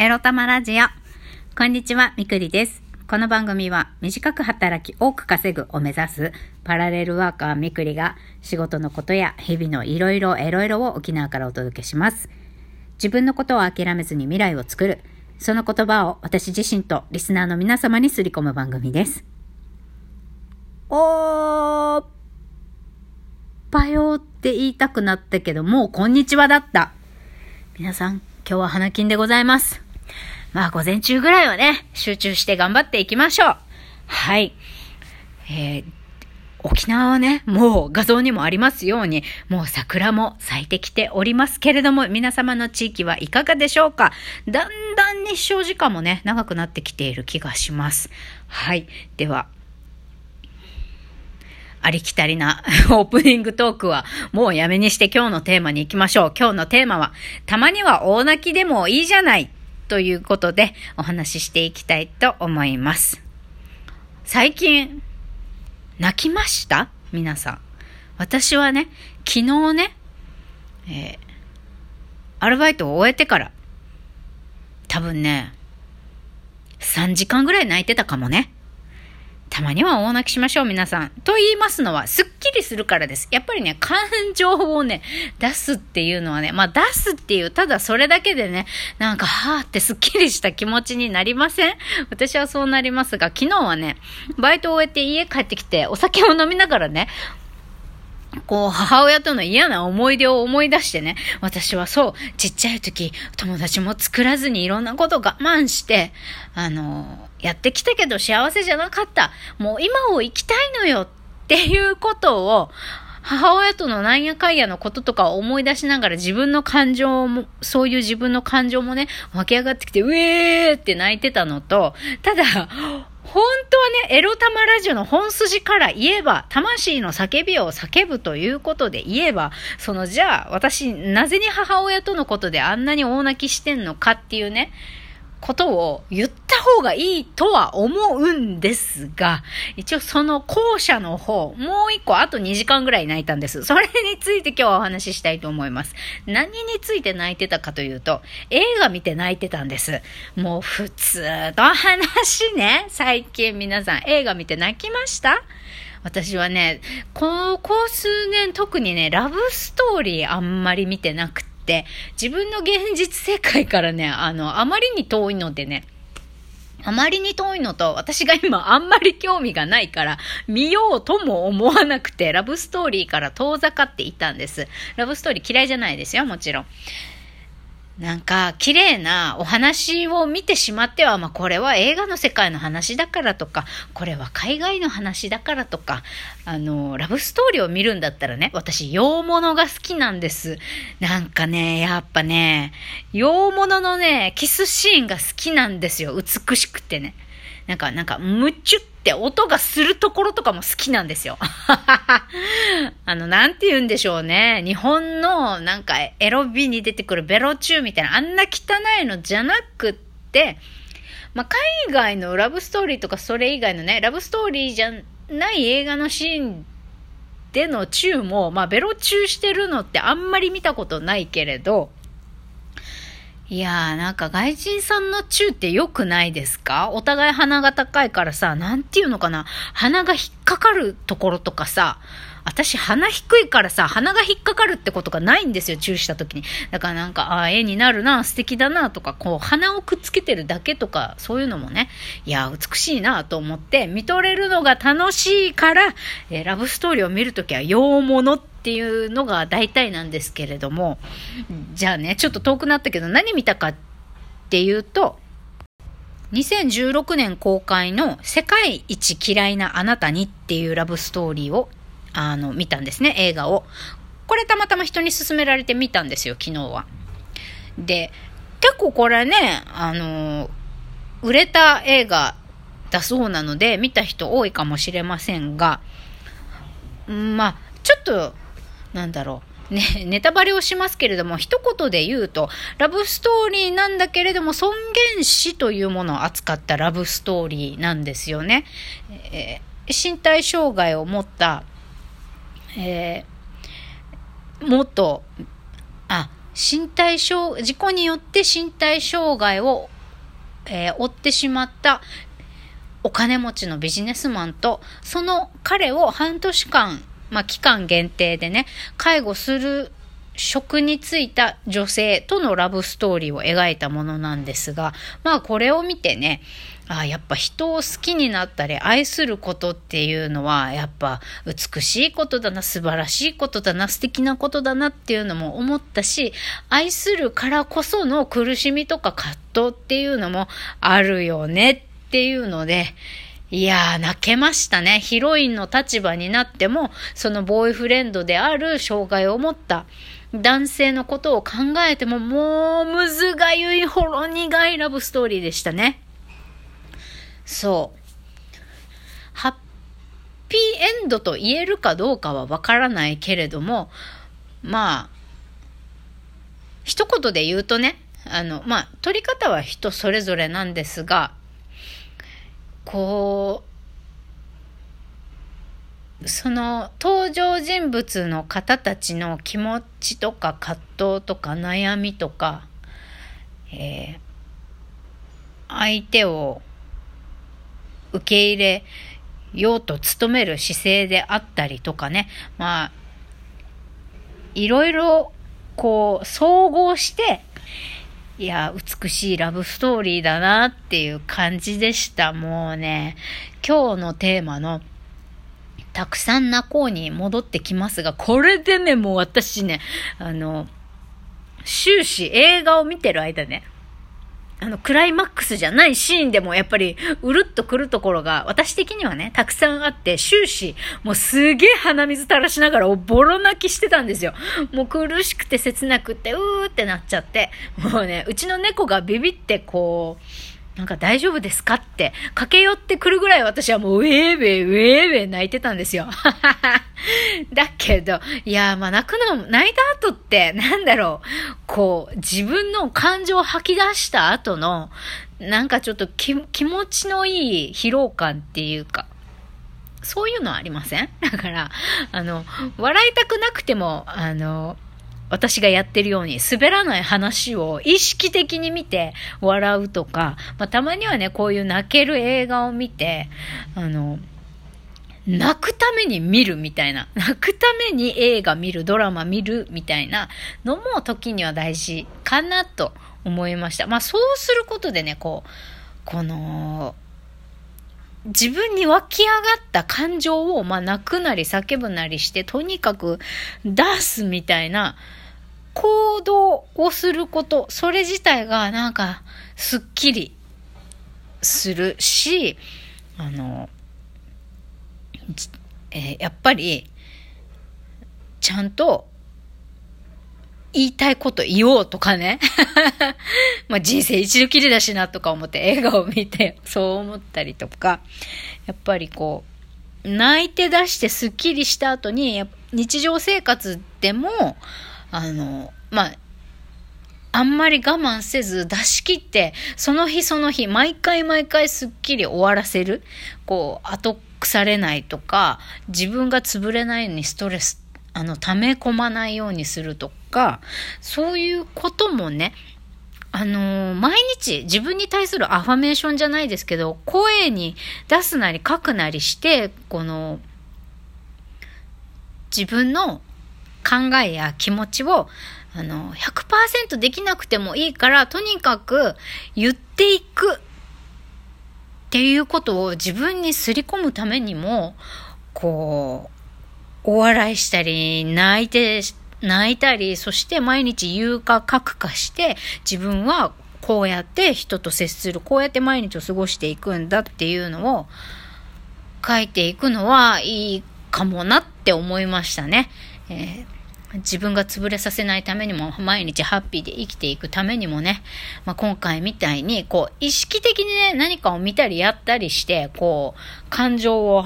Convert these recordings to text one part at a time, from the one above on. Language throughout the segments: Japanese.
エロ玉ラジオ。こんにちは、みくりです。この番組は短く働き多く稼ぐを目指すパラレルワーカーみくりが仕事のことや日々のいろいろエロいろを沖縄からお届けします。自分のことを諦めずに未来を作る。その言葉を私自身とリスナーの皆様にすり込む番組です。おーっぱよって言いたくなったけど、もうこんにちはだった。皆さん、今日は花金でございます。まあ、午前中ぐらいはね、集中して頑張っていきましょう。はい。えー、沖縄はね、もう画像にもありますように、もう桜も咲いてきておりますけれども、皆様の地域はいかがでしょうか？だんだん日照時間もね、長くなってきている気がします。はい。では、ありきたりな オープニングトークはもうやめにして今日のテーマに行きましょう。今日のテーマは、たまには大泣きでもいいじゃないということでお話ししていきたいと思います。最近、泣きました？皆さん。私はね、昨日ね、えー、アルバイトを終えてから、多分ね、3時間ぐらい泣いてたかもね。たまには大泣きしましょう、皆さん。と言いますのは、すっきりするからです。やっぱりね、感情をね、出すっていうのはね、まあ出すっていう、ただそれだけでね、なんか、はーってすっきりした気持ちになりません？私はそうなりますが、昨日はね、バイトを終えて家帰ってきて、お酒を飲みながらね、こう、母親との嫌な思い出を思い出してね、私はそう、ちっちゃい時、友達も作らずにいろんなこと我慢して、あの、やってきたけど幸せじゃなかった。もう今を生きたいのよっていうことを、母親とのなんやかんやのこととかを思い出しながら自分の感情も、そういう自分の感情もね、湧き上がってきて、うえーって泣いてたのと、ただ、本当はね、エロ玉ラジオの本筋から言えば、魂の叫びを叫ぶということで言えば、その、じゃあ、私、なぜに母親とのことであんなに大泣きしてんのかっていうね、ことを言った方がいいとは思うんですが、一応その後者の方、もう一個あと2時間ぐらい泣いたんです。それについて今日はお話ししたいと思います。何について泣いてたかというと、映画見て泣いてたんです。もう普通の話ね。最近皆さん映画見て泣きました？私はね、ここ数年特にね、ラブストーリーあんまり見てなくて、自分の現実世界からね、あの、あまりに遠いのでね、あまりに遠いのと、私が今あんまり興味がないから、見ようとも思わなくて、ラブストーリーから遠ざかっていたんです。ラブストーリー嫌いじゃないですよ、もちろん。なんか、綺麗なお話を見てしまっては、まあ、これは映画の世界の話だからとか、これは海外の話だからとか、あの、ラブストーリーを見るんだったらね、私、洋物が好きなんです。なんかね、やっぱね、洋物のね、キスシーンが好きなんですよ。美しくてね。なんか、なんか、むちゅって音がするところとかも好きなんですよ。あの、なんて言うんでしょうね。日本の、なんか、エロビに出てくるベロチューみたいな、あんな汚いのじゃなくって、まあ、海外のラブストーリーとかそれ以外のね、ラブストーリーじゃない映画のシーンでのチューも、まあ、ベロチューしてるのってあんまり見たことないけれど、いやー、なんか外人さんのチューって良くないですか？お互い鼻が高いからさ、なんていうのかな？鼻が引っかかるところとかさ、私鼻低いからさ、鼻が引っかかるってことがないんですよ、チューした時に。だからなんか、ああ、絵になるな、素敵だな、とか、こう、鼻をくっつけてるだけとか、そういうのもね、いやー、美しいなと思って、見とれるのが楽しいから、えーラブストーリーを見るときは、洋物っていうのが大体なんですけれども、じゃあね、ちょっと遠くなったけど、何見たかっていうと、2016年公開の世界一嫌いなあなたにっていうラブストーリーをあの見たんですね、映画を。これたまたま人に勧められて見たんですよ、昨日は。で、結構これね、あの、売れた映画だそうなので、見た人多いかもしれませんが、うんまあ、ちょっと、なんだろう。ね、ネタバレをしますけれども、一言で言うと、ラブストーリーなんだけれども、尊厳死というものを扱ったラブストーリーなんですよね。えー身体障害を持った、えー元、あ、身体障、事故によって身体障害を、えー、負ってしまったお金持ちのビジネスマンと、その彼を半年間、まあ、期間限定でね、介護する職に就いた女性とのラブストーリーを描いたものなんですが、まあこれを見てね、あやっぱ人を好きになったり愛することっていうのはやっぱ美しいことだな素晴らしいことだな素敵なことだなっていうのも思ったし愛するからこその苦しみとか葛藤っていうのもあるよねっていうのでいやー、泣けましたね。ヒロインの立場になっても、そのボーイフレンドである障害を持った男性のことを考えても、もうむずがゆいほろ苦いラブストーリーでしたね。そう。ハッピーエンドと言えるかどうかはわからないけれども、まあ、一言で言うとね、あの、まあ、取り方は人それぞれなんですが、こう、その登場人物の方たちの気持ちとか葛藤とか悩みとか、えー、相手を受け入れようと努める姿勢であったりとかね、まあ、いろいろこう総合して、いや、美しいラブストーリーだなっていう感じでした。もうね、今日のテーマのたくさん泣こうに戻ってきますが、これでね、もう私ね、あの、終始映画を見てる間ね、あの、クライマックスじゃないシーンでもやっぱり、うるっとくるところが、私的にはね、たくさんあって、終始、もうすげえ鼻水垂らしながら、ボロ泣きしてたんですよ。もう苦しくて切なくて、うーってなっちゃって、もうね、うちの猫がビビってこう、なんか大丈夫ですかって駆け寄ってくるぐらい私はもうウェーウェーウェーウェー泣いてたんですよ。だけど、いや、まあ泣くの、泣いた後って なんだろう、こう自分の感情を吐き出した後のなんかちょっと気持ちのいい疲労感っていうか、そういうのありません？だから、あの、笑いたくなくても、あの、私がやってるように滑らない話を意識的に見て笑うとか、まあ、たまにはね、こういう泣ける映画を見て、あの、泣くために見るみたいな、泣くために映画見る、ドラマ見るみたいな。のも時には大事かなと思いました。まあそうすることでね、こう、この、自分に湧き上がった感情を、まあ泣くなり叫ぶなりして、とにかく出すみたいな、行動をすること、それ自体がなんかすっきりするし、あの、えー、やっぱり、ちゃんと言いたいこと言おうとかね。まあ人生一度きりだしなとか思って映画を見て そう思ったりとか、やっぱりこう、泣いて出してスッキリした後に、日常生活でも、あの、まあ、あんまり我慢せず出し切って、その日その日、毎回毎回すっきり終わらせる。こう、後腐れないとか、自分が潰れないようにストレス、あの、溜め込まないようにするとか、そういうこともね、あのー、毎日自分に対するアファメーションじゃないですけど、声に出すなり書くなりして、この、自分の考えや気持ちをあの100%できなくてもいいからとにかく言っていくっていうことを自分にすり込むためにもこうお笑いしたり泣いて泣いたりそして毎日言うか書くかして自分はこうやって人と接するこうやって毎日を過ごしていくんだっていうのを書いていくのはいいかもなって思いましたね。えー、自分が潰れさせないためにも、毎日ハッピーで生きていくためにもね、まあ、今回みたいに、こう、意識的にね、何かを見たりやったりして、こう、感情を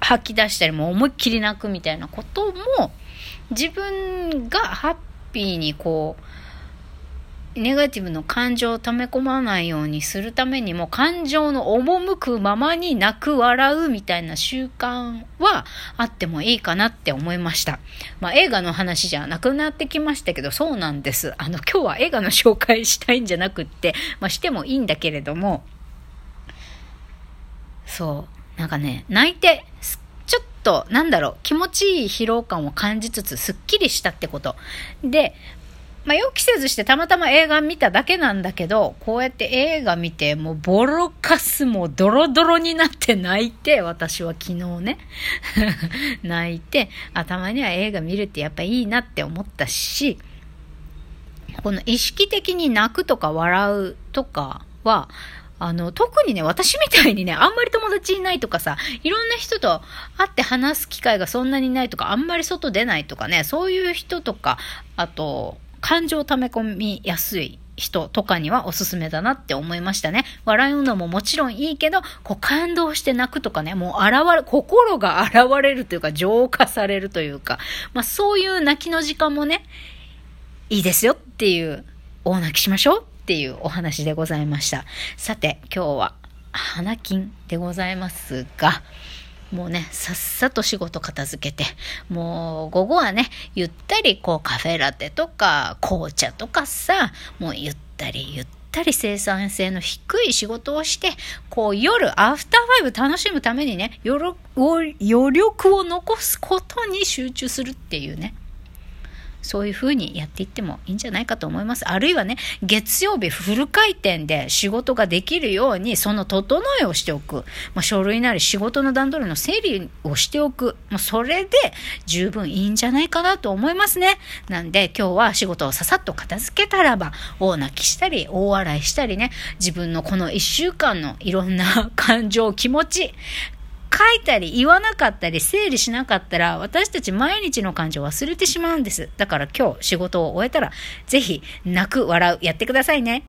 吐き出したり、も思いっきり泣くみたいなことも、自分がハッピーにこう、ネガティブの感情を溜め込まないようにするためにも、感情の赴くままに泣く、笑うみたいな習慣はあってもいいかなって思いました。まあ映画の話じゃなくなってきましたけど、そうなんです。あの今日は映画の紹介したいんじゃなくって、まあしてもいいんだけれども、そう、なんかね、泣いて、ちょっと、なんだろう、気持ちいい疲労感を感じつつ、すっきりしたってこと。で、まあ、予期せずしてたまたま映画見ただけなんだけど、こうやって映画見て、もうボロカスもドロドロになって泣いて、私は昨日ね、泣いて、あ、たまには映画見るってやっぱいいなって思ったし、この意識的に泣くとか笑うとかは、あの、特にね、私みたいにね、あんまり友達いないとかさ、いろんな人と会って話す機会がそんなにないとか、あんまり外出ないとかね、そういう人とか、あと、感情を溜め込みやすい人とかにはおすすめだなって思いましたね。笑うのももちろんいいけど、こう感動して泣くとかね、もう現れ、心が現れるというか浄化されるというか、まあそういう泣きの時間もね、いいですよっていう、大泣きしましょうっていうお話でございました。さて、今日は花金でございますが、もうね、さっさと仕事片付けて、もう午後はね、ゆったりこうカフェラテとか紅茶とかさ、もうゆったりゆったり生産性の低い仕事をして、こう夜、アフターファイブ楽しむためにね、余力を残すことに集中するっていうね。そういうふうにやっていってもいいんじゃないかと思います。あるいはね、月曜日フル回転で仕事ができるように、その整えをしておく。まあ、書類なり仕事の段取りの整理をしておく。まあ、それで十分いいんじゃないかなと思いますね。なんで今日は仕事をささっと片付けたらば、大泣きしたり、大笑いしたりね、自分のこの一週間のいろんな 感情、気持ち、書いたり言わなかったり整理しなかったら私たち毎日の感情を忘れてしまうんです。だから今日仕事を終えたらぜひ泣く、笑う、やってくださいね。